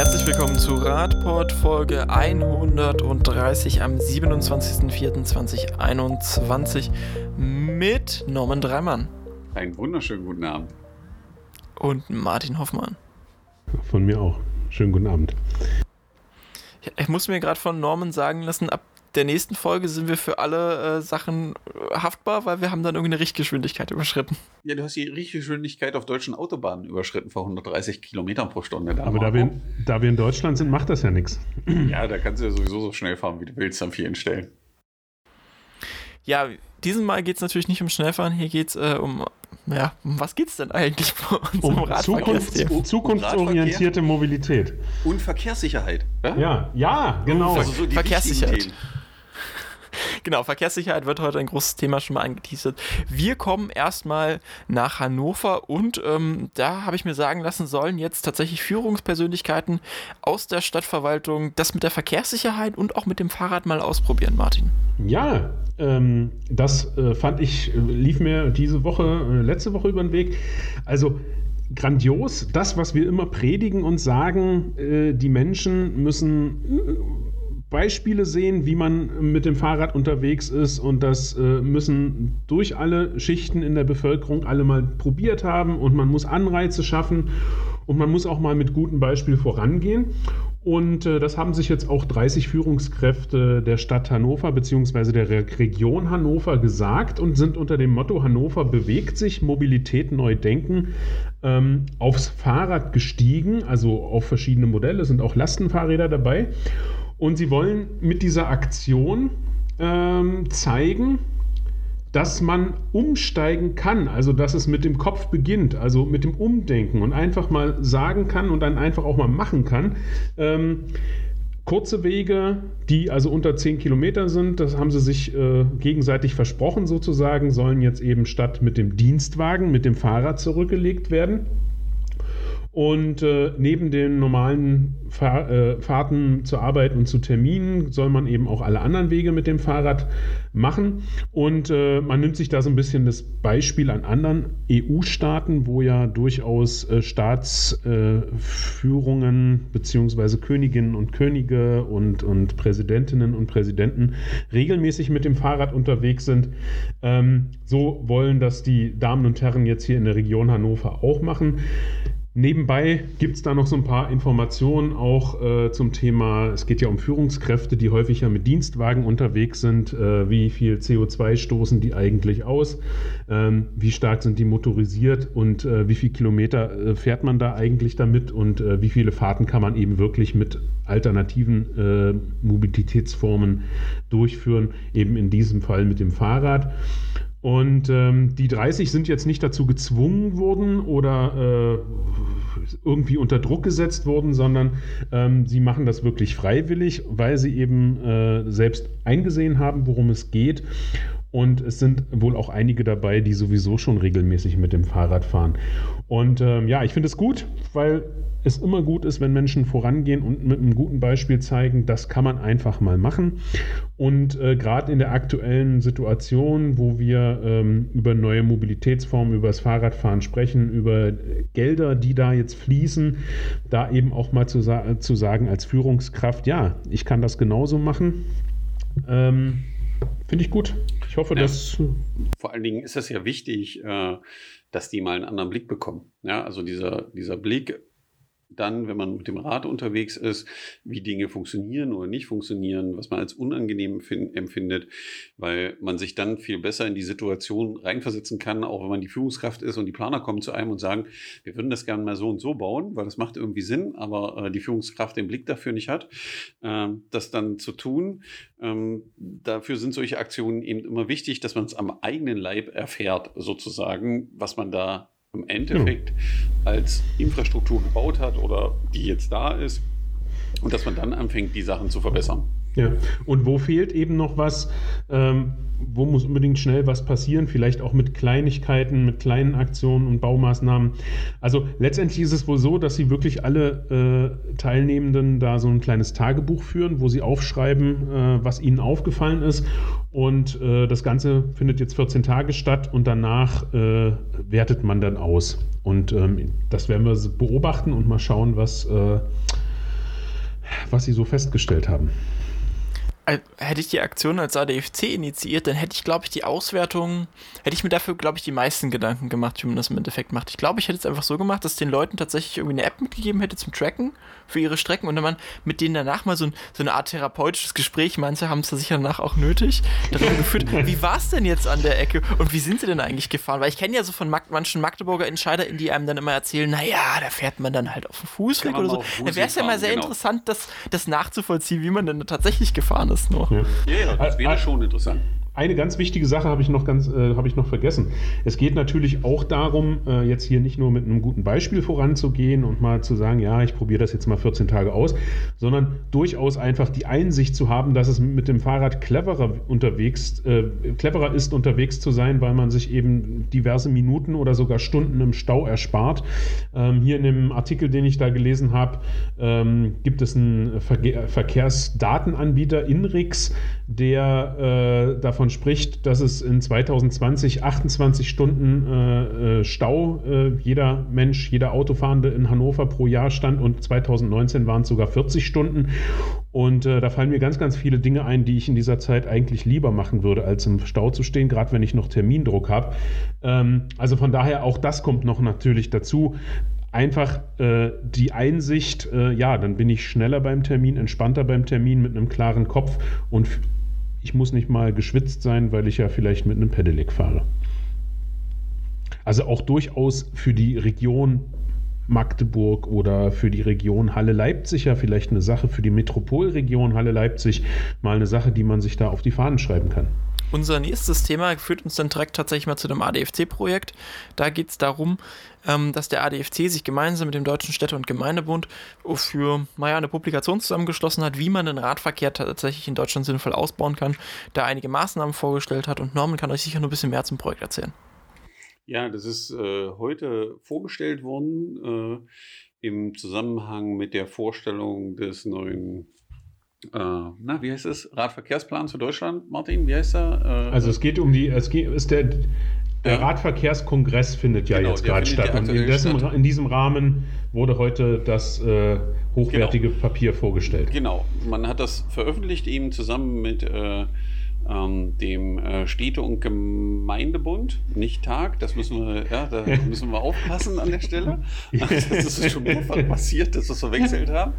Herzlich willkommen zu Radport Folge 130 am 27.04.2021 mit Norman Dreimann. Einen wunderschönen guten Abend. Und Martin Hoffmann. Von mir auch. Schönen guten Abend. Ich muss mir gerade von Norman sagen lassen, ab der nächsten Folge sind wir für alle äh, Sachen äh, haftbar, weil wir haben dann irgendeine Richtgeschwindigkeit überschritten. Ja, du hast die Richtgeschwindigkeit auf deutschen Autobahnen überschritten vor 130 Kilometern pro Stunde. Da Aber da wir, da wir in Deutschland sind, macht das ja nichts. Ja, da kannst du ja sowieso so schnell fahren, wie du willst an vielen Stellen. Ja, diesen Mal geht es natürlich nicht um Schnellfahren, hier geht es äh, um ja, um was geht es denn eigentlich bei unserem um Zukunft, zukunftsorientierte Mobilität. Und Verkehrssicherheit. Ja, ja, ja genau. Also so Verkehrssicherheit. Genau, Verkehrssicherheit wird heute ein großes Thema schon mal angeteasert. Wir kommen erstmal nach Hannover und ähm, da habe ich mir sagen lassen, sollen jetzt tatsächlich Führungspersönlichkeiten aus der Stadtverwaltung das mit der Verkehrssicherheit und auch mit dem Fahrrad mal ausprobieren, Martin. Ja, ähm, das äh, fand ich, äh, lief mir diese Woche, äh, letzte Woche über den Weg. Also grandios, das, was wir immer predigen und sagen, äh, die Menschen müssen äh, Beispiele sehen, wie man mit dem Fahrrad unterwegs ist und das äh, müssen durch alle Schichten in der Bevölkerung alle mal probiert haben und man muss Anreize schaffen und man muss auch mal mit gutem Beispiel vorangehen. Und äh, das haben sich jetzt auch 30 Führungskräfte der Stadt Hannover bzw. der Region Hannover gesagt und sind unter dem Motto Hannover bewegt sich, Mobilität neu denken, ähm, aufs Fahrrad gestiegen, also auf verschiedene Modelle, sind auch Lastenfahrräder dabei. Und sie wollen mit dieser Aktion ähm, zeigen, dass man umsteigen kann, also dass es mit dem Kopf beginnt, also mit dem Umdenken und einfach mal sagen kann und dann einfach auch mal machen kann. Ähm, kurze Wege, die also unter 10 Kilometer sind, das haben sie sich äh, gegenseitig versprochen sozusagen, sollen jetzt eben statt mit dem Dienstwagen, mit dem Fahrrad zurückgelegt werden. Und äh, neben den normalen Fahr äh, Fahrten zur Arbeit und zu Terminen soll man eben auch alle anderen Wege mit dem Fahrrad machen. Und äh, man nimmt sich da so ein bisschen das Beispiel an anderen EU-Staaten, wo ja durchaus äh, Staatsführungen äh, bzw. Königinnen und Könige und, und Präsidentinnen und Präsidenten regelmäßig mit dem Fahrrad unterwegs sind. Ähm, so wollen das die Damen und Herren jetzt hier in der Region Hannover auch machen. Nebenbei gibt es da noch so ein paar Informationen auch äh, zum Thema, es geht ja um Führungskräfte, die häufig ja mit Dienstwagen unterwegs sind. Äh, wie viel CO2 stoßen die eigentlich aus? Ähm, wie stark sind die motorisiert und äh, wie viele Kilometer äh, fährt man da eigentlich damit und äh, wie viele Fahrten kann man eben wirklich mit alternativen äh, Mobilitätsformen durchführen, eben in diesem Fall mit dem Fahrrad. Und ähm, die 30 sind jetzt nicht dazu gezwungen worden oder äh, irgendwie unter Druck gesetzt worden, sondern ähm, sie machen das wirklich freiwillig, weil sie eben äh, selbst eingesehen haben, worum es geht. Und es sind wohl auch einige dabei, die sowieso schon regelmäßig mit dem Fahrrad fahren. Und ähm, ja, ich finde es gut, weil es immer gut ist, wenn Menschen vorangehen und mit einem guten Beispiel zeigen, das kann man einfach mal machen. Und äh, gerade in der aktuellen Situation, wo wir ähm, über neue Mobilitätsformen, über das Fahrradfahren sprechen, über Gelder, die da jetzt fließen, da eben auch mal zu, sa zu sagen als Führungskraft, ja, ich kann das genauso machen. Ähm, Finde ich gut. Ich hoffe, ja, dass. Vor allen Dingen ist es ja wichtig, äh, dass die mal einen anderen Blick bekommen. Ja, also dieser, dieser Blick dann, wenn man mit dem Rad unterwegs ist, wie Dinge funktionieren oder nicht funktionieren, was man als unangenehm empfindet, weil man sich dann viel besser in die Situation reinversetzen kann, auch wenn man die Führungskraft ist und die Planer kommen zu einem und sagen, wir würden das gerne mal so und so bauen, weil das macht irgendwie Sinn, aber äh, die Führungskraft den Blick dafür nicht hat, äh, das dann zu tun. Ähm, dafür sind solche Aktionen eben immer wichtig, dass man es am eigenen Leib erfährt, sozusagen, was man da im Endeffekt ja. als Infrastruktur gebaut hat oder die jetzt da ist und dass man dann anfängt, die Sachen zu verbessern. Ja, und wo fehlt eben noch was? Ähm, wo muss unbedingt schnell was passieren? Vielleicht auch mit Kleinigkeiten, mit kleinen Aktionen und Baumaßnahmen. Also letztendlich ist es wohl so, dass sie wirklich alle äh, Teilnehmenden da so ein kleines Tagebuch führen, wo sie aufschreiben, äh, was ihnen aufgefallen ist. Und äh, das Ganze findet jetzt 14 Tage statt und danach äh, wertet man dann aus. Und ähm, das werden wir beobachten und mal schauen, was äh, was sie so festgestellt haben. Hätte ich die Aktion als ADFC initiiert, dann hätte ich, glaube ich, die Auswertung, hätte ich mir dafür, glaube ich, die meisten Gedanken gemacht, wie man das im Endeffekt macht. Ich glaube, ich hätte es einfach so gemacht, dass den Leuten tatsächlich irgendwie eine App mitgegeben hätte zum Tracken für ihre Strecken und dann man mit denen danach mal so, ein, so eine Art therapeutisches Gespräch, manche haben es da sicher danach auch nötig, darüber geführt, wie war es denn jetzt an der Ecke und wie sind sie denn eigentlich gefahren? Weil ich kenne ja so von Mag manchen Magdeburger Entscheider, die einem dann immer erzählen, naja, da fährt man dann halt auf dem Fußweg oder so. Dann wäre es ja mal sehr genau. interessant, das, das nachzuvollziehen, wie man denn tatsächlich gefahren ist noch. Ja, ja das wäre schon interessant eine ganz wichtige Sache habe ich noch ganz, äh, habe ich noch vergessen. Es geht natürlich auch darum, äh, jetzt hier nicht nur mit einem guten Beispiel voranzugehen und mal zu sagen, ja, ich probiere das jetzt mal 14 Tage aus, sondern durchaus einfach die Einsicht zu haben, dass es mit dem Fahrrad cleverer unterwegs, äh, cleverer ist, unterwegs zu sein, weil man sich eben diverse Minuten oder sogar Stunden im Stau erspart. Ähm, hier in dem Artikel, den ich da gelesen habe, ähm, gibt es einen Ver Verkehrsdatenanbieter Inrix, der äh, davon spricht, dass es in 2020 28 Stunden äh, äh, Stau äh, jeder Mensch, jeder Autofahrende in Hannover pro Jahr stand und 2019 waren es sogar 40 Stunden. Und äh, da fallen mir ganz, ganz viele Dinge ein, die ich in dieser Zeit eigentlich lieber machen würde, als im Stau zu stehen, gerade wenn ich noch Termindruck habe. Ähm, also von daher auch das kommt noch natürlich dazu einfach äh, die Einsicht, äh, ja, dann bin ich schneller beim Termin, entspannter beim Termin mit einem klaren Kopf und ich muss nicht mal geschwitzt sein, weil ich ja vielleicht mit einem Pedelec fahre. Also auch durchaus für die Region Magdeburg oder für die Region Halle-Leipzig ja vielleicht eine Sache, für die Metropolregion Halle-Leipzig mal eine Sache, die man sich da auf die Fahnen schreiben kann. Unser nächstes Thema führt uns dann direkt tatsächlich mal zu dem ADFC-Projekt. Da geht es darum, ähm, dass der ADFC sich gemeinsam mit dem Deutschen Städte- und Gemeindebund für naja, eine Publikation zusammengeschlossen hat, wie man den Radverkehr tatsächlich in Deutschland sinnvoll ausbauen kann, da einige Maßnahmen vorgestellt hat und Norman kann euch sicher noch ein bisschen mehr zum Projekt erzählen. Ja, das ist äh, heute vorgestellt worden äh, im Zusammenhang mit der Vorstellung des neuen na, wie heißt es? Radverkehrsplan für Deutschland, Martin, wie heißt er? Äh, also es geht um die, es geht, ist der, der ja. Radverkehrskongress findet ja genau, jetzt gerade statt. Und in, dessen, statt. in, diesem Rahmen wurde heute das äh, hochwertige genau. Papier vorgestellt. Genau, man hat das veröffentlicht eben zusammen mit äh, ähm, dem äh, Städte- und Gemeindebund, nicht Tag, das müssen wir, ja, da müssen wir aufpassen an der Stelle. das ist schon mehrfach passiert, dass wir es verwechselt haben.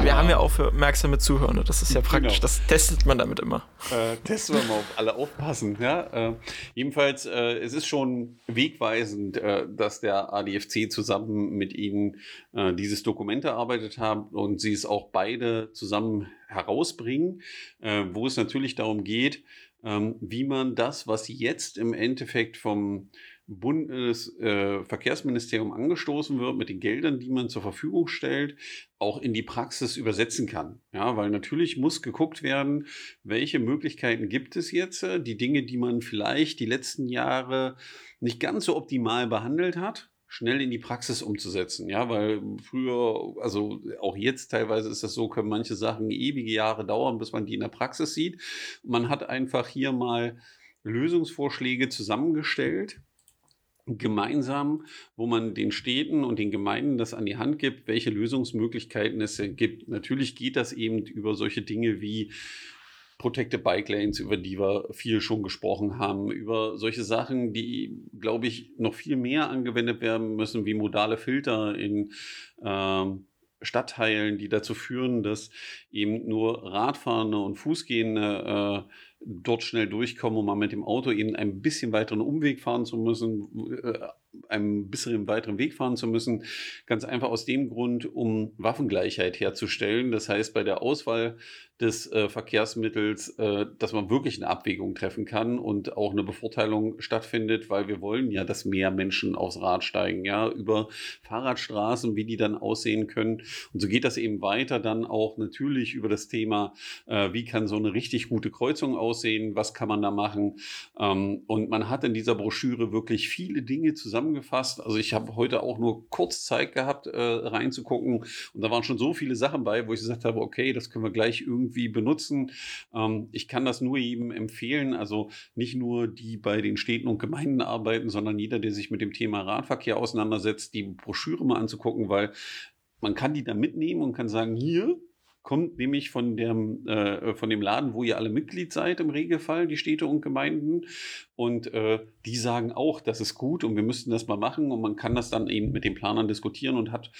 Wir haben ja auch für merksame Zuhörer, das ist ja praktisch, genau. das testet man damit immer. Äh, testen wir mal, ob alle aufpassen. Ja? Äh, jedenfalls, äh, es ist schon wegweisend, äh, dass der ADFC zusammen mit Ihnen äh, dieses Dokument erarbeitet hat und Sie es auch beide zusammen herausbringen, äh, wo es natürlich darum geht, ähm, wie man das, was jetzt im Endeffekt vom Bundesverkehrsministerium äh, angestoßen wird mit den Geldern, die man zur Verfügung stellt, auch in die Praxis übersetzen kann. Ja, weil natürlich muss geguckt werden, welche Möglichkeiten gibt es jetzt, äh, die Dinge, die man vielleicht die letzten Jahre nicht ganz so optimal behandelt hat, schnell in die Praxis umzusetzen. Ja, weil früher, also auch jetzt teilweise ist das so, können manche Sachen ewige Jahre dauern, bis man die in der Praxis sieht. Man hat einfach hier mal Lösungsvorschläge zusammengestellt, gemeinsam, wo man den Städten und den Gemeinden das an die Hand gibt, welche Lösungsmöglichkeiten es gibt. Natürlich geht das eben über solche Dinge wie Protected Bike Lanes, über die wir viel schon gesprochen haben, über solche Sachen, die, glaube ich, noch viel mehr angewendet werden müssen, wie modale Filter in ähm, Stadtteilen, die dazu führen, dass eben nur Radfahrende und Fußgehende äh, dort schnell durchkommen, um mal mit dem Auto eben ein bisschen weiteren Umweg fahren zu müssen, äh, einen bisschen weiteren Weg fahren zu müssen. Ganz einfach aus dem Grund, um Waffengleichheit herzustellen. Das heißt, bei der Auswahl des äh, Verkehrsmittels, äh, dass man wirklich eine Abwägung treffen kann und auch eine Bevorteilung stattfindet, weil wir wollen ja, dass mehr Menschen aufs Rad steigen, ja, über Fahrradstraßen, wie die dann aussehen können. Und so geht das eben weiter dann auch natürlich über das Thema, äh, wie kann so eine richtig gute Kreuzung aussehen, was kann man da machen. Ähm, und man hat in dieser Broschüre wirklich viele Dinge zusammengefasst. Also ich habe heute auch nur kurz Zeit gehabt, äh, reinzugucken und da waren schon so viele Sachen bei, wo ich gesagt habe, okay, das können wir gleich irgendwie irgendwie benutzen. Ähm, ich kann das nur jedem empfehlen, also nicht nur die bei den Städten und Gemeinden arbeiten, sondern jeder, der sich mit dem Thema Radverkehr auseinandersetzt, die Broschüre mal anzugucken, weil man kann die da mitnehmen und kann sagen, hier, kommt nämlich von dem, äh, von dem Laden, wo ihr alle Mitglied seid im Regelfall, die Städte und Gemeinden. Und äh, die sagen auch, das ist gut und wir müssten das mal machen. Und man kann das dann eben mit den Planern diskutieren und hat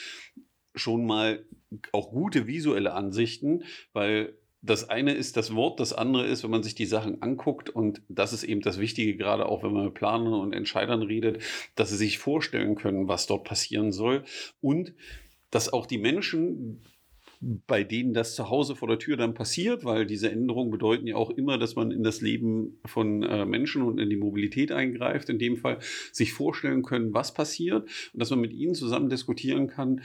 schon mal auch gute visuelle Ansichten, weil das eine ist das Wort, das andere ist, wenn man sich die Sachen anguckt und das ist eben das Wichtige, gerade auch wenn man mit Planern und Entscheidern redet, dass sie sich vorstellen können, was dort passieren soll und dass auch die Menschen, bei denen das zu Hause vor der Tür dann passiert, weil diese Änderungen bedeuten ja auch immer, dass man in das Leben von äh, Menschen und in die Mobilität eingreift, in dem Fall sich vorstellen können, was passiert und dass man mit ihnen zusammen diskutieren kann,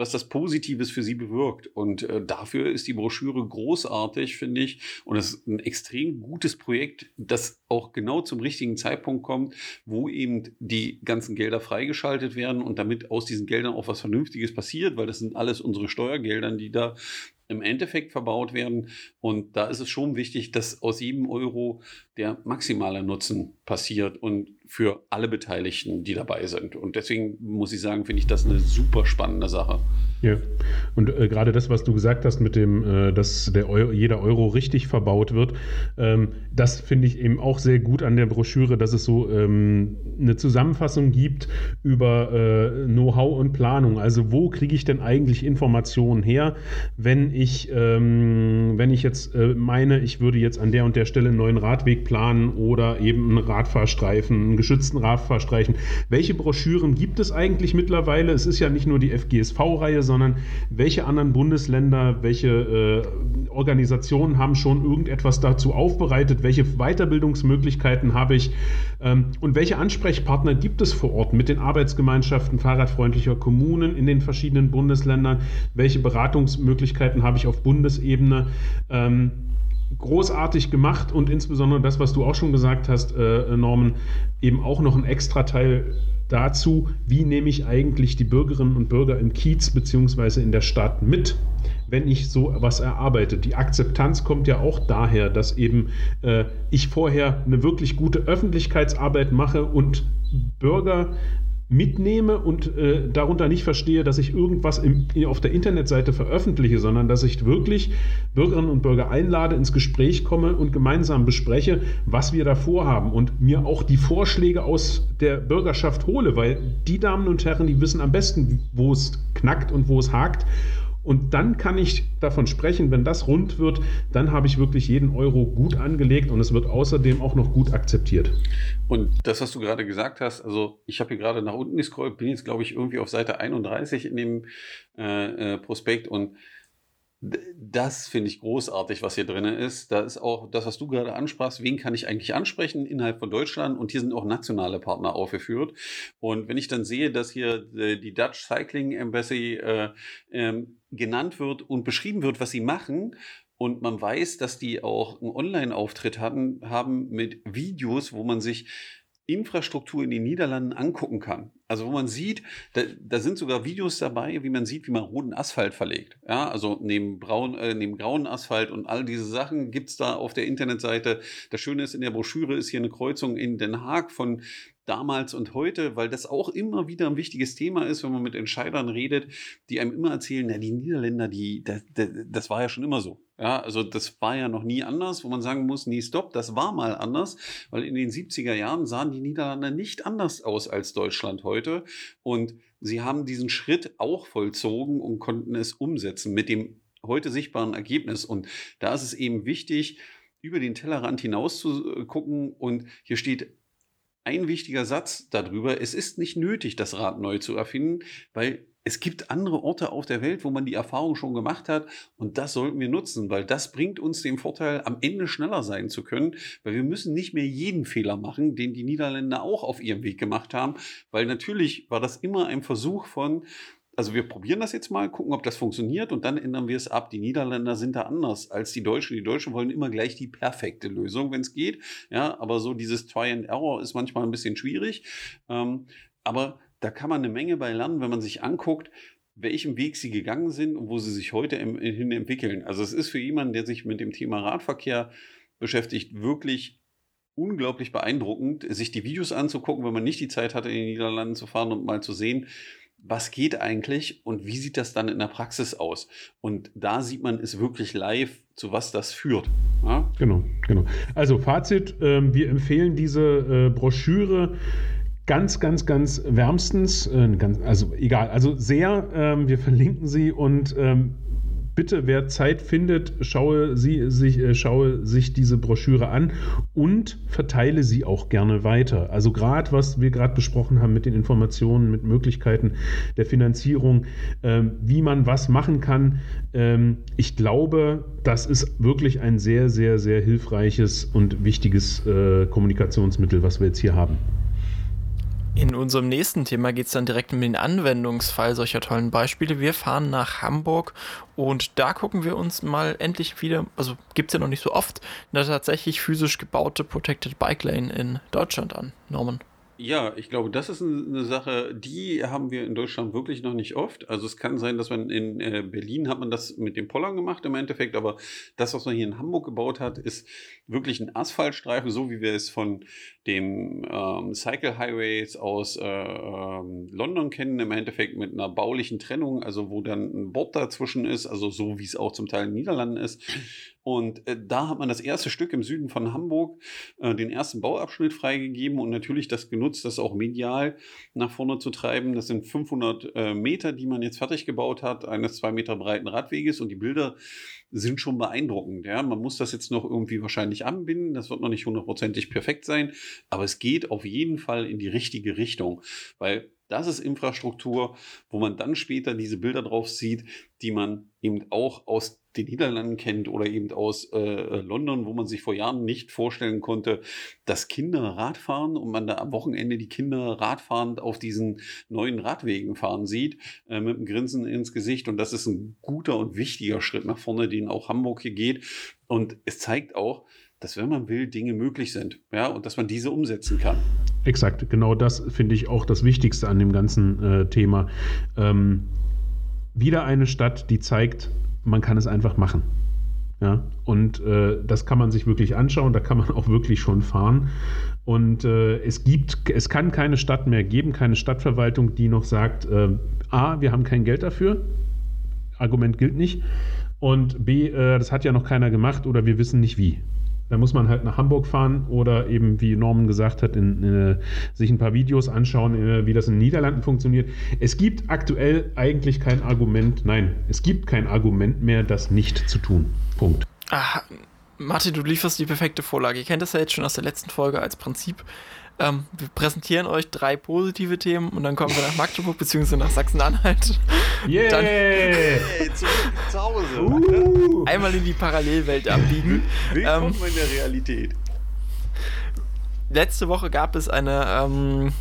was das Positives für sie bewirkt. Und äh, dafür ist die Broschüre großartig, finde ich. Und es ist ein extrem gutes Projekt, das auch genau zum richtigen Zeitpunkt kommt, wo eben die ganzen Gelder freigeschaltet werden und damit aus diesen Geldern auch was Vernünftiges passiert, weil das sind alles unsere Steuergelder, die da im Endeffekt verbaut werden. Und da ist es schon wichtig, dass aus jedem Euro der maximale Nutzen passiert und für alle Beteiligten, die dabei sind. Und deswegen muss ich sagen, finde ich das eine super spannende Sache. Ja, und äh, gerade das, was du gesagt hast mit dem, äh, dass der Euro, jeder Euro richtig verbaut wird, ähm, das finde ich eben auch sehr gut an der Broschüre, dass es so ähm, eine Zusammenfassung gibt über äh, Know-how und Planung. Also wo kriege ich denn eigentlich Informationen her, wenn ich, ähm, wenn ich jetzt äh, meine, ich würde jetzt an der und der Stelle einen neuen Radweg planen oder eben einen Radfahrstreifen, einen geschützten Radfahrstreifen. Welche Broschüren gibt es eigentlich mittlerweile? Es ist ja nicht nur die FGSV-Reihe, sondern welche anderen Bundesländer, welche äh, Organisationen haben schon irgendetwas dazu aufbereitet, welche Weiterbildungsmöglichkeiten habe ich ähm, und welche Ansprechpartner gibt es vor Ort mit den Arbeitsgemeinschaften fahrradfreundlicher Kommunen in den verschiedenen Bundesländern, welche Beratungsmöglichkeiten habe ich auf Bundesebene. Ähm, großartig gemacht und insbesondere das, was du auch schon gesagt hast, äh, Norman, eben auch noch ein extra Teil dazu, wie nehme ich eigentlich die Bürgerinnen und Bürger im Kiez bzw. in der Stadt mit, wenn ich so was erarbeite. Die Akzeptanz kommt ja auch daher, dass eben äh, ich vorher eine wirklich gute Öffentlichkeitsarbeit mache und Bürger mitnehme und äh, darunter nicht verstehe, dass ich irgendwas im, auf der Internetseite veröffentliche, sondern dass ich wirklich Bürgerinnen und Bürger einlade, ins Gespräch komme und gemeinsam bespreche, was wir da vorhaben und mir auch die Vorschläge aus der Bürgerschaft hole, weil die Damen und Herren, die wissen am besten, wo es knackt und wo es hakt und dann kann ich davon sprechen, wenn das rund wird, dann habe ich wirklich jeden Euro gut angelegt und es wird außerdem auch noch gut akzeptiert. Und das, was du gerade gesagt hast, also ich habe hier gerade nach unten gescrollt, bin jetzt, glaube ich, irgendwie auf Seite 31 in dem äh, äh, Prospekt und das finde ich großartig, was hier drin ist. Da ist auch das, was du gerade ansprachst. Wen kann ich eigentlich ansprechen innerhalb von Deutschland? Und hier sind auch nationale Partner aufgeführt. Und wenn ich dann sehe, dass hier äh, die Dutch Cycling Embassy äh, ähm, genannt wird und beschrieben wird, was sie machen, und man weiß, dass die auch einen Online-Auftritt hatten, haben mit Videos, wo man sich Infrastruktur in den Niederlanden angucken kann. Also wo man sieht, da, da, sind sogar Videos dabei, wie man sieht, wie man roten Asphalt verlegt. Ja, also neben, braun, äh, neben grauen Asphalt und all diese Sachen gibt es da auf der Internetseite. Das Schöne ist, in der Broschüre ist hier eine Kreuzung in Den Haag von damals und heute, weil das auch immer wieder ein wichtiges Thema ist, wenn man mit Entscheidern redet, die einem immer erzählen, na, die Niederländer, die, das, das war ja schon immer so. Ja, also das war ja noch nie anders, wo man sagen muss, nee, stopp, das war mal anders, weil in den 70er Jahren sahen die Niederlande nicht anders aus als Deutschland heute. Und sie haben diesen Schritt auch vollzogen und konnten es umsetzen mit dem heute sichtbaren Ergebnis. Und da ist es eben wichtig, über den Tellerrand hinaus zu gucken und hier steht ein wichtiger Satz darüber, es ist nicht nötig, das Rad neu zu erfinden, weil es gibt andere Orte auf der Welt, wo man die Erfahrung schon gemacht hat. Und das sollten wir nutzen, weil das bringt uns den Vorteil, am Ende schneller sein zu können, weil wir müssen nicht mehr jeden Fehler machen, den die Niederländer auch auf ihrem Weg gemacht haben, weil natürlich war das immer ein Versuch von, also wir probieren das jetzt mal, gucken, ob das funktioniert und dann ändern wir es ab. Die Niederländer sind da anders als die Deutschen. Die Deutschen wollen immer gleich die perfekte Lösung, wenn es geht. Ja, aber so dieses Try and Error ist manchmal ein bisschen schwierig. Ähm, aber da kann man eine Menge bei lernen, wenn man sich anguckt, welchem Weg sie gegangen sind und wo sie sich heute hin entwickeln. Also es ist für jemanden, der sich mit dem Thema Radverkehr beschäftigt, wirklich unglaublich beeindruckend, sich die Videos anzugucken, wenn man nicht die Zeit hatte, in den Niederlanden zu fahren und mal zu sehen, was geht eigentlich und wie sieht das dann in der Praxis aus? Und da sieht man es wirklich live, zu was das führt. Ja? Genau, genau. Also Fazit, äh, wir empfehlen diese äh, Broschüre ganz, ganz, ganz wärmstens, äh, ganz, also egal, also sehr, ähm, wir verlinken sie und ähm, bitte, wer Zeit findet, schaue, sie, sich, äh, schaue sich diese Broschüre an und verteile sie auch gerne weiter. Also gerade, was wir gerade besprochen haben mit den Informationen, mit Möglichkeiten der Finanzierung, ähm, wie man was machen kann. Ähm, ich glaube, das ist wirklich ein sehr, sehr, sehr hilfreiches und wichtiges äh, Kommunikationsmittel, was wir jetzt hier haben. In unserem nächsten Thema geht es dann direkt um den Anwendungsfall solcher tollen Beispiele. Wir fahren nach Hamburg und da gucken wir uns mal endlich wieder, also gibt es ja noch nicht so oft, eine tatsächlich physisch gebaute Protected Bike Lane in Deutschland an. Norman. Ja, ich glaube, das ist eine Sache, die haben wir in Deutschland wirklich noch nicht oft. Also es kann sein, dass man in äh, Berlin hat man das mit dem Pollern gemacht im Endeffekt, aber das, was man hier in Hamburg gebaut hat, ist wirklich ein Asphaltstreifen, so wie wir es von dem ähm, Cycle Highways aus äh, ähm, London kennen, im Endeffekt mit einer baulichen Trennung, also wo dann ein Board dazwischen ist, also so wie es auch zum Teil in den Niederlanden ist. Und äh, da hat man das erste Stück im Süden von Hamburg, äh, den ersten Bauabschnitt freigegeben und natürlich das genutzt, das auch medial nach vorne zu treiben. Das sind 500 äh, Meter, die man jetzt fertig gebaut hat, eines zwei Meter breiten Radweges und die Bilder sind schon beeindruckend. Ja? Man muss das jetzt noch irgendwie wahrscheinlich anbinden. Das wird noch nicht hundertprozentig perfekt sein, aber es geht auf jeden Fall in die richtige Richtung, weil das ist Infrastruktur, wo man dann später diese Bilder drauf sieht, die man eben auch aus den Niederlanden kennt oder eben aus äh, London, wo man sich vor Jahren nicht vorstellen konnte, dass Kinder Radfahren und man da am Wochenende die Kinder radfahrend auf diesen neuen Radwegen fahren sieht, äh, mit einem Grinsen ins Gesicht. Und das ist ein guter und wichtiger Schritt nach vorne, den auch Hamburg hier geht. Und es zeigt auch, dass wenn man will, Dinge möglich sind, ja, und dass man diese umsetzen kann. Exakt, genau das finde ich auch das Wichtigste an dem ganzen äh, Thema. Ähm, wieder eine Stadt, die zeigt, man kann es einfach machen. Ja, und äh, das kann man sich wirklich anschauen, da kann man auch wirklich schon fahren. Und äh, es gibt, es kann keine Stadt mehr geben, keine Stadtverwaltung, die noch sagt, äh, A, wir haben kein Geld dafür, Argument gilt nicht, und B, äh, das hat ja noch keiner gemacht oder wir wissen nicht wie. Da muss man halt nach Hamburg fahren oder eben, wie Norman gesagt hat, in, in, äh, sich ein paar Videos anschauen, äh, wie das in den Niederlanden funktioniert. Es gibt aktuell eigentlich kein Argument, nein, es gibt kein Argument mehr, das nicht zu tun. Punkt. Ach, Martin, du lieferst die perfekte Vorlage. Ihr kennt das ja jetzt schon aus der letzten Folge als Prinzip. Ähm, wir präsentieren euch drei positive Themen und dann kommen wir nach Magdeburg bzw. nach Sachsen-Anhalt. Yeah! Dann hey, zu, zu Hause. Uh. Einmal in die Parallelwelt abbiegen. Willkommen ähm, in der Realität. Letzte Woche gab es eine ähm,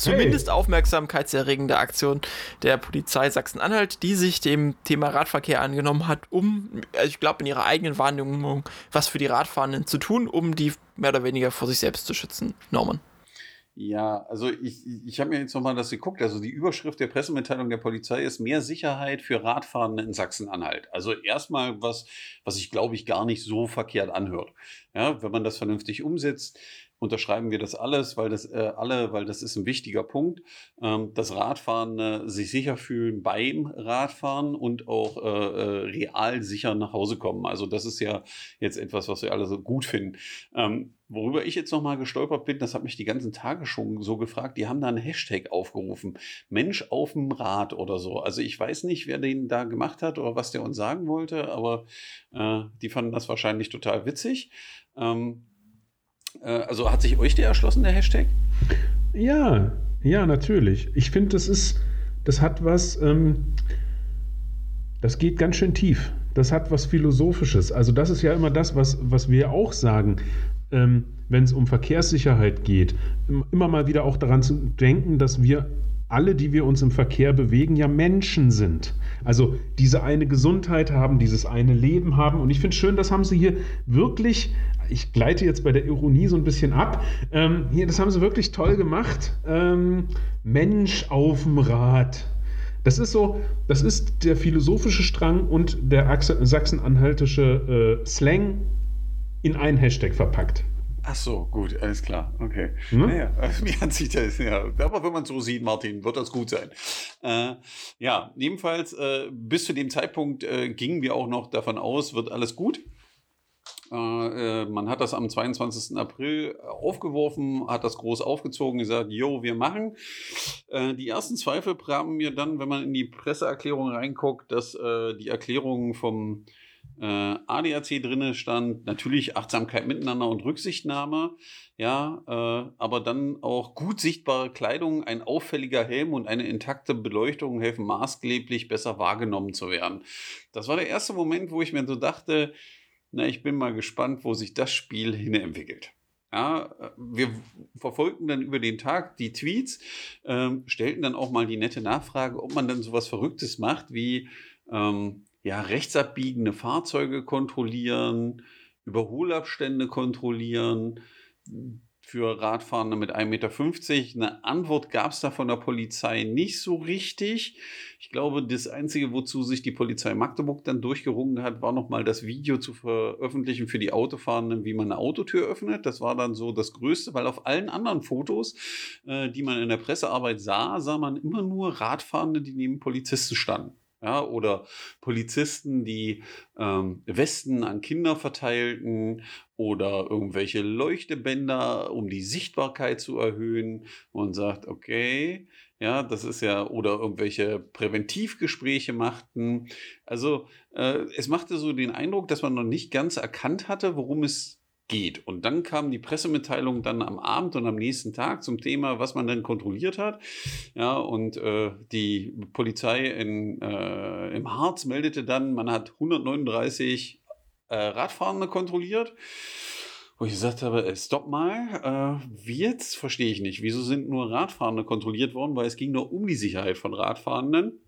zumindest hey. aufmerksamkeitserregende Aktion der Polizei Sachsen-Anhalt, die sich dem Thema Radverkehr angenommen hat, um, ich glaube, in ihrer eigenen Wahrnehmung was für die Radfahrenden zu tun, um die mehr oder weniger vor sich selbst zu schützen. Norman. Ja, also ich, ich habe mir jetzt nochmal das geguckt. Also die Überschrift der Pressemitteilung der Polizei ist mehr Sicherheit für Radfahrende in Sachsen-Anhalt. Also erstmal was, was sich, glaube ich, gar nicht so verkehrt anhört. Ja, wenn man das vernünftig umsetzt, unterschreiben wir das alles, weil das äh, alle, weil das ist ein wichtiger Punkt, ähm, dass Radfahrende sich sicher fühlen beim Radfahren und auch äh, äh, real sicher nach Hause kommen. Also das ist ja jetzt etwas, was wir alle so gut finden. Ähm, worüber ich jetzt nochmal gestolpert bin, das hat mich die ganzen Tage schon so gefragt, die haben da einen Hashtag aufgerufen. Mensch auf dem Rad oder so. Also ich weiß nicht, wer den da gemacht hat oder was der uns sagen wollte, aber äh, die fanden das wahrscheinlich total witzig. Ähm, äh, also hat sich euch der erschlossen, der Hashtag? Ja, ja, natürlich. Ich finde, das ist, das hat was, ähm, das geht ganz schön tief. Das hat was Philosophisches. Also das ist ja immer das, was, was wir auch sagen, ähm, wenn es um Verkehrssicherheit geht. Immer mal wieder auch daran zu denken, dass wir alle, die wir uns im Verkehr bewegen, ja Menschen sind. Also diese eine Gesundheit haben, dieses eine Leben haben. Und ich finde schön, das haben sie hier wirklich, ich gleite jetzt bei der Ironie so ein bisschen ab, ähm, hier, das haben sie wirklich toll gemacht. Ähm, Mensch auf dem Rad. Das ist so, das ist der philosophische Strang und der sachsen-anhaltische äh, Slang in einen Hashtag verpackt. Ach so, gut, alles klar, okay. Hm? Naja, wie hat sich das, ja, aber wenn man so sieht, Martin, wird das gut sein. Äh, ja, jedenfalls, äh, bis zu dem Zeitpunkt äh, gingen wir auch noch davon aus, wird alles gut. Äh, äh, man hat das am 22. April aufgeworfen, hat das groß aufgezogen, gesagt, jo, wir machen. Äh, die ersten Zweifel haben mir dann, wenn man in die Presseerklärung reinguckt, dass die Erklärung vom äh, ADAC drinne stand, natürlich Achtsamkeit miteinander und Rücksichtnahme, ja, äh, aber dann auch gut sichtbare Kleidung, ein auffälliger Helm und eine intakte Beleuchtung helfen maßgeblich besser wahrgenommen zu werden. Das war der erste Moment, wo ich mir so dachte, na, ich bin mal gespannt, wo sich das Spiel hin entwickelt. Ja, wir verfolgten dann über den Tag die Tweets, ähm, stellten dann auch mal die nette Nachfrage, ob man dann sowas Verrücktes macht wie ähm, ja, rechtsabbiegende Fahrzeuge kontrollieren, Überholabstände kontrollieren für Radfahrende mit 1,50 Meter. Eine Antwort gab es da von der Polizei nicht so richtig. Ich glaube, das Einzige, wozu sich die Polizei Magdeburg dann durchgerungen hat, war nochmal das Video zu veröffentlichen für die Autofahrenden, wie man eine Autotür öffnet. Das war dann so das Größte, weil auf allen anderen Fotos, äh, die man in der Pressearbeit sah, sah man immer nur Radfahrende, die neben Polizisten standen ja, oder Polizisten, die ähm, Westen an Kinder verteilten oder irgendwelche Leuchtebänder, um die Sichtbarkeit zu erhöhen und sagt, okay, ja, das ist ja, oder irgendwelche Präventivgespräche machten. Also äh, es machte so den Eindruck, dass man noch nicht ganz erkannt hatte, worum es geht. Und dann kam die Pressemitteilung dann am Abend und am nächsten Tag zum Thema, was man denn kontrolliert hat. Ja, und äh, die Polizei in, äh, im Harz meldete dann, man hat 139 äh, Radfahrende kontrolliert. Wo ich gesagt habe, äh, stopp mal, äh, jetzt verstehe ich nicht. Wieso sind nur Radfahrende kontrolliert worden? Weil es ging nur um die Sicherheit von Radfahrenden.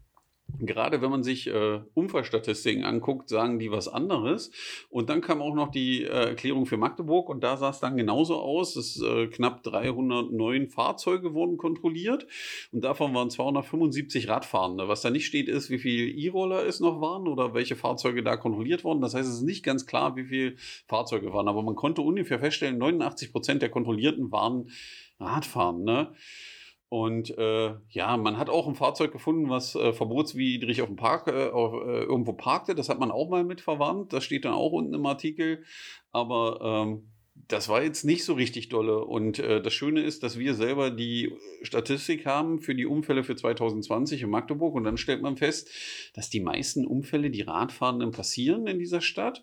Gerade wenn man sich äh, Unfallstatistiken anguckt, sagen die was anderes. Und dann kam auch noch die äh, Erklärung für Magdeburg und da sah es dann genauso aus. dass äh, knapp 309 Fahrzeuge wurden kontrolliert und davon waren 275 Radfahrende. Was da nicht steht, ist, wie viele E-Roller es noch waren oder welche Fahrzeuge da kontrolliert wurden. Das heißt, es ist nicht ganz klar, wie viele Fahrzeuge waren. Aber man konnte ungefähr feststellen, 89 Prozent der Kontrollierten waren Radfahrende. Und äh, ja, man hat auch ein Fahrzeug gefunden, was äh, verbotswidrig auf dem Park äh, auf, äh, irgendwo parkte. Das hat man auch mal mit verwandt. Das steht dann auch unten im Artikel. Aber ähm, das war jetzt nicht so richtig dolle. Und äh, das Schöne ist, dass wir selber die Statistik haben für die Unfälle für 2020 in Magdeburg. Und dann stellt man fest, dass die meisten Unfälle, die Radfahrenden passieren in dieser Stadt,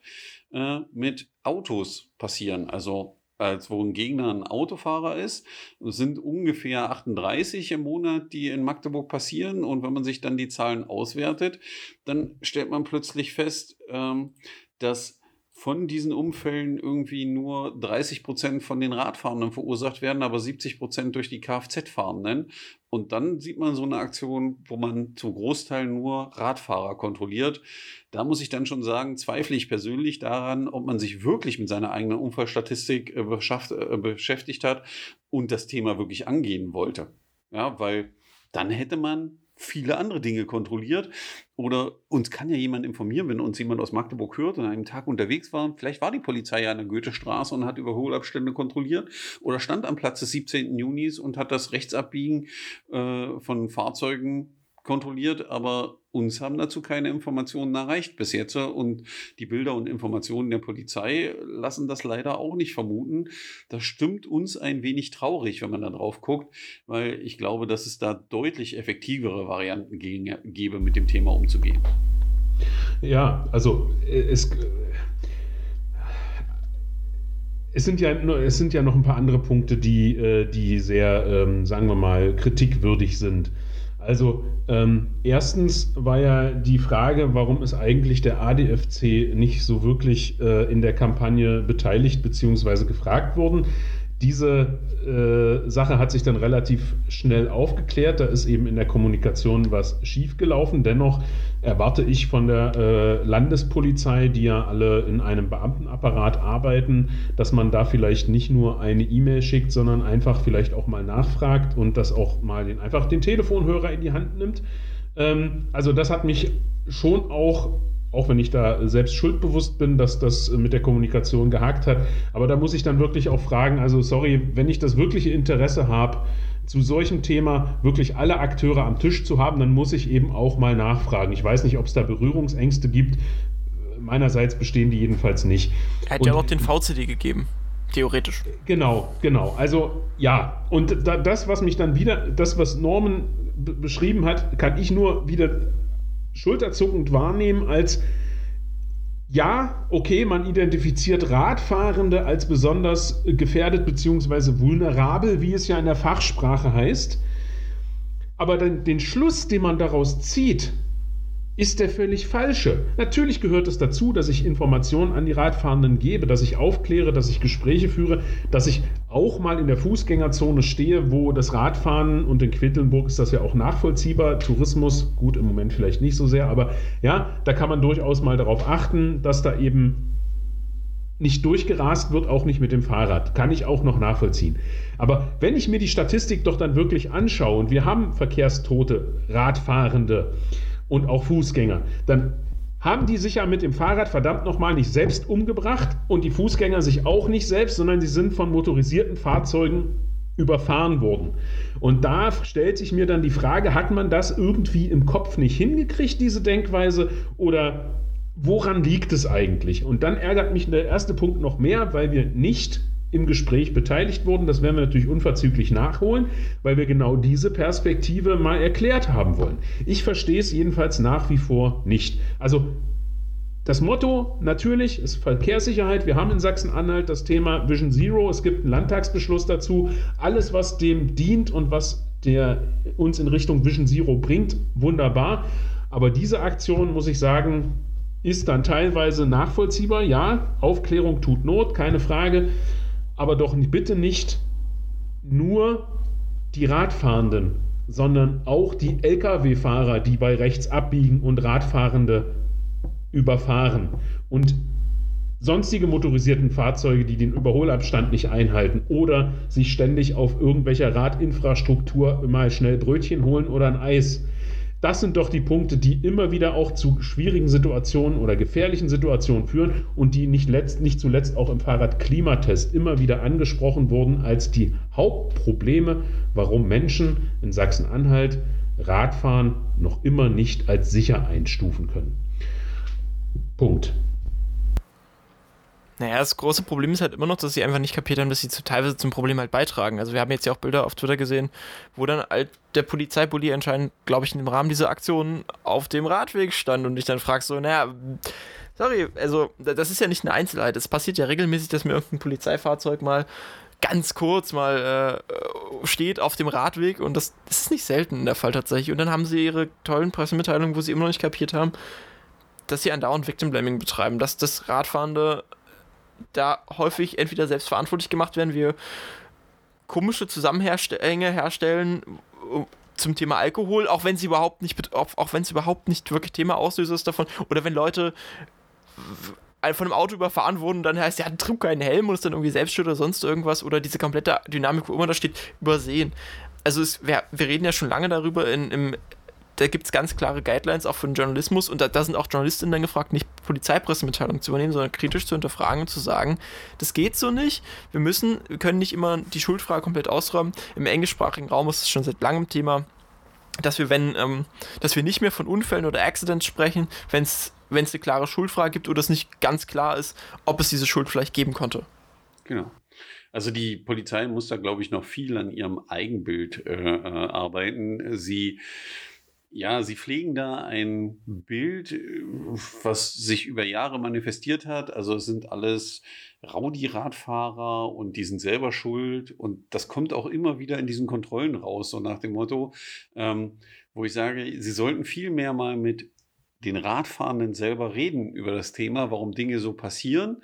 äh, mit Autos passieren. Also als wo ein Gegner ein Autofahrer ist. Es sind ungefähr 38 im Monat, die in Magdeburg passieren. Und wenn man sich dann die Zahlen auswertet, dann stellt man plötzlich fest, ähm, dass von diesen Unfällen irgendwie nur 30 Prozent von den Radfahrenden verursacht werden, aber 70 Prozent durch die Kfz-Fahrenden. Und dann sieht man so eine Aktion, wo man zum Großteil nur Radfahrer kontrolliert. Da muss ich dann schon sagen, zweifle ich persönlich daran, ob man sich wirklich mit seiner eigenen Unfallstatistik äh, äh, beschäftigt hat und das Thema wirklich angehen wollte. Ja, weil dann hätte man viele andere Dinge kontrolliert. Oder uns kann ja jemand informieren, wenn uns jemand aus Magdeburg hört und an einem Tag unterwegs war. Vielleicht war die Polizei ja an der Goethestraße und hat Überholabstände kontrolliert oder stand am Platz des 17. Junis und hat das Rechtsabbiegen äh, von Fahrzeugen kontrolliert, aber uns haben dazu keine Informationen erreicht bis jetzt. Und die Bilder und Informationen der Polizei lassen das leider auch nicht vermuten. Das stimmt uns ein wenig traurig, wenn man da drauf guckt, weil ich glaube, dass es da deutlich effektivere Varianten gäbe, mit dem Thema umzugehen. Ja, also äh, es es sind, ja, es sind ja noch ein paar andere Punkte, die, äh, die sehr, ähm, sagen wir mal, kritikwürdig sind. Also ähm, erstens war ja die Frage, warum ist eigentlich der ADFC nicht so wirklich äh, in der Kampagne beteiligt bzw. gefragt worden. Diese äh, Sache hat sich dann relativ schnell aufgeklärt. Da ist eben in der Kommunikation was schiefgelaufen. Dennoch erwarte ich von der äh, Landespolizei, die ja alle in einem Beamtenapparat arbeiten, dass man da vielleicht nicht nur eine E-Mail schickt, sondern einfach vielleicht auch mal nachfragt und das auch mal den, einfach den Telefonhörer in die Hand nimmt. Ähm, also das hat mich schon auch auch wenn ich da selbst schuldbewusst bin, dass das mit der Kommunikation gehakt hat. Aber da muss ich dann wirklich auch fragen, also sorry, wenn ich das wirkliche Interesse habe, zu solchem Thema wirklich alle Akteure am Tisch zu haben, dann muss ich eben auch mal nachfragen. Ich weiß nicht, ob es da Berührungsängste gibt. Meinerseits bestehen die jedenfalls nicht. Er hat und, ja auch den VCD gegeben. Theoretisch. Genau, genau. Also ja, und da, das, was mich dann wieder, das, was Norman beschrieben hat, kann ich nur wieder schulterzuckend wahrnehmen als ja, okay, man identifiziert Radfahrende als besonders gefährdet bzw. vulnerabel, wie es ja in der Fachsprache heißt. Aber den, den Schluss, den man daraus zieht, ist der völlig falsche. Natürlich gehört es dazu, dass ich Informationen an die Radfahrenden gebe, dass ich aufkläre, dass ich Gespräche führe, dass ich auch mal in der Fußgängerzone stehe, wo das Radfahren und in Quedlinburg ist das ja auch nachvollziehbar. Tourismus, gut, im Moment vielleicht nicht so sehr, aber ja, da kann man durchaus mal darauf achten, dass da eben nicht durchgerast wird, auch nicht mit dem Fahrrad. Kann ich auch noch nachvollziehen. Aber wenn ich mir die Statistik doch dann wirklich anschaue und wir haben Verkehrstote, Radfahrende, und auch Fußgänger, dann haben die sich ja mit dem Fahrrad verdammt nochmal nicht selbst umgebracht und die Fußgänger sich auch nicht selbst, sondern sie sind von motorisierten Fahrzeugen überfahren worden. Und da stellt sich mir dann die Frage, hat man das irgendwie im Kopf nicht hingekriegt, diese Denkweise, oder woran liegt es eigentlich? Und dann ärgert mich der erste Punkt noch mehr, weil wir nicht im Gespräch beteiligt wurden. Das werden wir natürlich unverzüglich nachholen, weil wir genau diese Perspektive mal erklärt haben wollen. Ich verstehe es jedenfalls nach wie vor nicht. Also das Motto natürlich ist Verkehrssicherheit. Wir haben in Sachsen-Anhalt das Thema Vision Zero. Es gibt einen Landtagsbeschluss dazu. Alles, was dem dient und was der uns in Richtung Vision Zero bringt, wunderbar. Aber diese Aktion, muss ich sagen, ist dann teilweise nachvollziehbar. Ja, Aufklärung tut Not, keine Frage aber doch bitte nicht nur die Radfahrenden, sondern auch die Lkw-Fahrer, die bei rechts abbiegen und Radfahrende überfahren. Und sonstige motorisierten Fahrzeuge, die den Überholabstand nicht einhalten oder sich ständig auf irgendwelcher Radinfrastruktur mal schnell Brötchen holen oder ein Eis. Das sind doch die Punkte, die immer wieder auch zu schwierigen Situationen oder gefährlichen Situationen führen und die nicht, letzt, nicht zuletzt auch im Fahrradklimatest immer wieder angesprochen wurden als die Hauptprobleme, warum Menschen in Sachsen-Anhalt Radfahren noch immer nicht als sicher einstufen können. Punkt. Naja, das große Problem ist halt immer noch, dass sie einfach nicht kapiert haben, dass sie zu, teilweise zum Problem halt beitragen. Also wir haben jetzt ja auch Bilder auf Twitter gesehen, wo dann halt der Polizeibully anscheinend, glaube ich, im Rahmen dieser Aktion auf dem Radweg stand und ich dann frage so, naja, sorry, also das ist ja nicht eine Einzelheit. Es passiert ja regelmäßig, dass mir irgendein Polizeifahrzeug mal ganz kurz mal äh, steht auf dem Radweg und das, das ist nicht selten der Fall tatsächlich. Und dann haben sie ihre tollen Pressemitteilungen, wo sie immer noch nicht kapiert haben, dass sie andauernd Victim Blaming betreiben, dass das Radfahrende da häufig entweder selbstverantwortlich gemacht werden, wir komische Zusammenhänge herstellen äh, zum Thema Alkohol, auch wenn sie überhaupt nicht, es überhaupt nicht wirklich Thema Auslöser ist davon, oder wenn Leute von einem Auto überfahren wurden dann heißt, ja, trug keinen Helm und ist dann irgendwie Selbstschutz oder sonst irgendwas oder diese komplette Dynamik, wo immer da steht, übersehen. Also es, wir, wir reden ja schon lange darüber in, im da gibt es ganz klare Guidelines auch für den Journalismus und da, da sind auch Journalistinnen dann gefragt, nicht Polizeipressemitteilungen zu übernehmen, sondern kritisch zu hinterfragen und zu sagen, das geht so nicht. Wir müssen, wir können nicht immer die Schuldfrage komplett ausräumen. Im englischsprachigen Raum ist es schon seit langem Thema, dass wir, wenn, ähm, dass wir nicht mehr von Unfällen oder Accidents sprechen, wenn es wenn es eine klare Schuldfrage gibt oder es nicht ganz klar ist, ob es diese Schuld vielleicht geben konnte. Genau. Also die Polizei muss da, glaube ich, noch viel an ihrem Eigenbild äh, äh arbeiten. Sie ja, Sie pflegen da ein Bild, äh, was sich über Jahre manifestiert hat. Also es sind alles Rowdy-Radfahrer und die sind selber schuld. Und das kommt auch immer wieder in diesen Kontrollen raus, so nach dem Motto, ähm, wo ich sage, Sie sollten viel mehr mal mit den Radfahrenden selber reden über das Thema, warum Dinge so passieren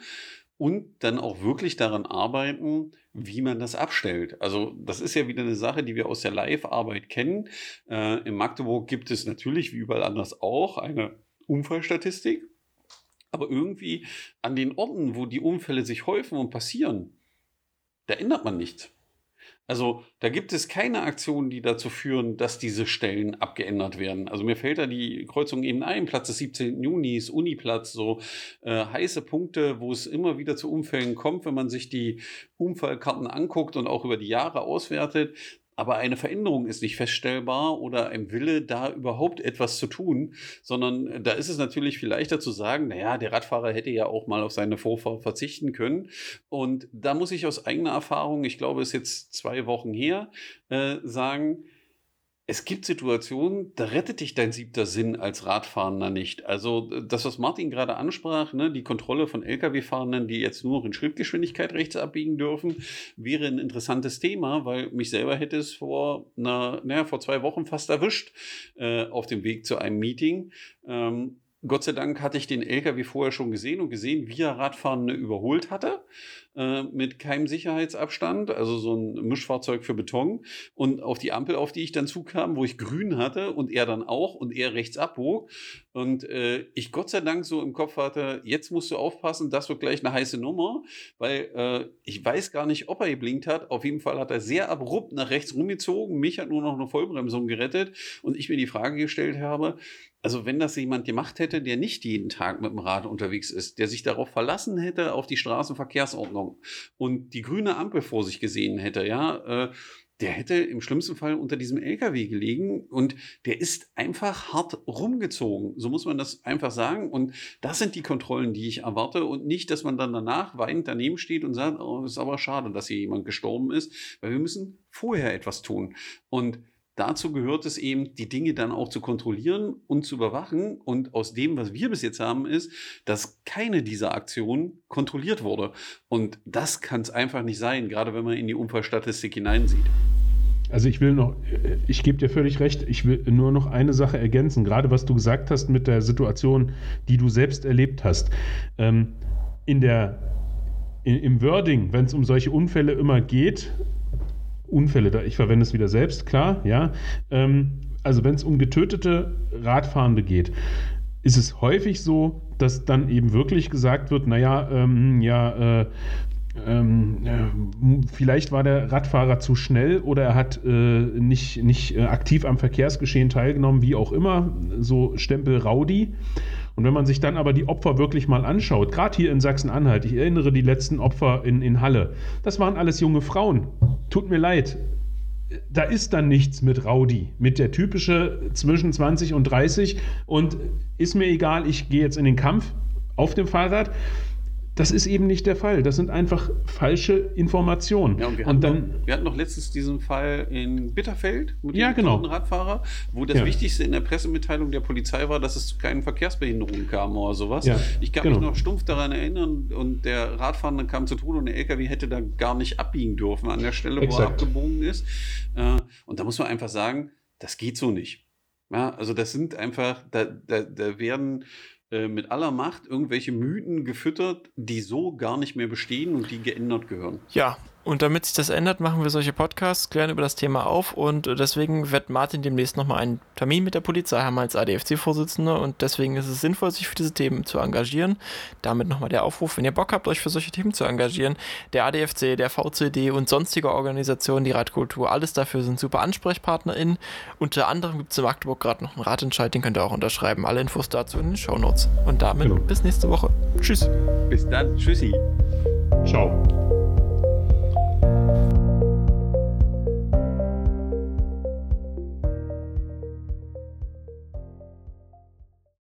und dann auch wirklich daran arbeiten, wie man das abstellt. Also das ist ja wieder eine Sache, die wir aus der Live-Arbeit kennen. Äh, in Magdeburg gibt es natürlich, wie überall anders auch, eine Unfallstatistik. Aber irgendwie an den Orten, wo die Unfälle sich häufen und passieren, da ändert man nichts. Also da gibt es keine Aktionen, die dazu führen, dass diese Stellen abgeändert werden. Also mir fällt da die Kreuzung eben ein, Platz des 17. Junis, Uniplatz, so äh, heiße Punkte, wo es immer wieder zu Unfällen kommt, wenn man sich die Unfallkarten anguckt und auch über die Jahre auswertet aber eine Veränderung ist nicht feststellbar oder ein Wille, da überhaupt etwas zu tun, sondern äh, da ist es natürlich viel leichter zu sagen, naja, der Radfahrer hätte ja auch mal auf seine Vorfahrt verzichten können. Und da muss ich aus eigener Erfahrung, ich glaube, es ist jetzt zwei Wochen her, äh, sagen, es gibt Situationen, da rettet dich dein siebter Sinn als Radfahrender nicht. Also das, was Martin gerade ansprach, ne, die Kontrolle von Lkw-Fahrenden, die jetzt nur noch in Schrittgeschwindigkeit rechts abbiegen dürfen, wäre ein interessantes Thema, weil mich selber hätte es vor, einer, naja, vor zwei Wochen fast erwischt äh, auf dem Weg zu einem Meeting. Ähm, Gott sei Dank hatte ich den LKW vorher schon gesehen und gesehen, wie er Radfahrende überholt hatte. Äh, mit keinem Sicherheitsabstand, also so ein Mischfahrzeug für Beton. Und auf die Ampel, auf die ich dann zukam, wo ich grün hatte und er dann auch und er rechts abbog. Und äh, ich Gott sei Dank so im Kopf hatte, jetzt musst du aufpassen, das wird gleich eine heiße Nummer, weil äh, ich weiß gar nicht, ob er geblinkt hat. Auf jeden Fall hat er sehr abrupt nach rechts rumgezogen. Mich hat nur noch eine Vollbremsung gerettet und ich mir die Frage gestellt habe, also wenn das jemand gemacht hätte, der nicht jeden Tag mit dem Rad unterwegs ist, der sich darauf verlassen hätte, auf die Straßenverkehrsordnung und die grüne Ampel vor sich gesehen hätte, ja, äh, der hätte im schlimmsten Fall unter diesem LKW gelegen und der ist einfach hart rumgezogen. So muss man das einfach sagen. Und das sind die Kontrollen, die ich erwarte und nicht, dass man dann danach weinend daneben steht und sagt, oh, ist aber schade, dass hier jemand gestorben ist, weil wir müssen vorher etwas tun. Und dazu gehört es eben, die Dinge dann auch zu kontrollieren und zu überwachen. Und aus dem, was wir bis jetzt haben, ist, dass keine dieser Aktionen kontrolliert wurde. Und das kann es einfach nicht sein, gerade wenn man in die Unfallstatistik hineinsieht. Also ich will noch, ich gebe dir völlig recht, ich will nur noch eine Sache ergänzen, gerade was du gesagt hast mit der Situation, die du selbst erlebt hast. Ähm, in der, in, Im Wording, wenn es um solche Unfälle immer geht, Unfälle, da ich verwende es wieder selbst, klar, ja. Ähm, also wenn es um getötete Radfahrende geht, ist es häufig so, dass dann eben wirklich gesagt wird, naja, ähm, ja, äh, ähm, äh, vielleicht war der Radfahrer zu schnell oder er hat äh, nicht, nicht äh, aktiv am Verkehrsgeschehen teilgenommen, wie auch immer, so Stempel Raudi. Und wenn man sich dann aber die Opfer wirklich mal anschaut, gerade hier in Sachsen-Anhalt, ich erinnere die letzten Opfer in, in Halle, das waren alles junge Frauen. Tut mir leid. Da ist dann nichts mit Raudi, mit der typische zwischen 20 und 30 und ist mir egal, ich gehe jetzt in den Kampf auf dem Fahrrad. Das ist eben nicht der Fall. Das sind einfach falsche Informationen. Ja, und wir, und hatten, dann, noch, wir hatten noch letztens diesen Fall in Bitterfeld mit ja, dem genau. Radfahrer, wo das ja. Wichtigste in der Pressemitteilung der Polizei war, dass es zu keinen Verkehrsbehinderungen kam oder sowas. Ja, ich kann genau. mich noch stumpf daran erinnern und der Radfahrer kam zu tun und der LKW hätte da gar nicht abbiegen dürfen an der Stelle, Exakt. wo er abgebogen ist. Äh, und da muss man einfach sagen, das geht so nicht. Ja, also das sind einfach, da, da, da werden äh, mit aller Macht irgendwelche Mythen gefüttert, die so gar nicht mehr bestehen und die geändert gehören. Ja, und damit sich das ändert, machen wir solche Podcasts, klären über das Thema auf und deswegen wird Martin demnächst nochmal einen Termin mit der Polizei haben als ADFC-Vorsitzender und deswegen ist es sinnvoll, sich für diese Themen zu engagieren. Damit nochmal der Aufruf, wenn ihr Bock habt, euch für solche Themen zu engagieren. Der ADFC, der VCD und sonstige Organisationen, die Radkultur, alles dafür sind super AnsprechpartnerInnen. Unter anderem gibt es in Magdeburg gerade noch einen Ratentscheid, den könnt ihr auch unterschreiben. Alle Infos dazu in den Show Notes. Und damit genau. bis nächste Woche. Tschüss. Bis dann. Tschüssi. Ciao.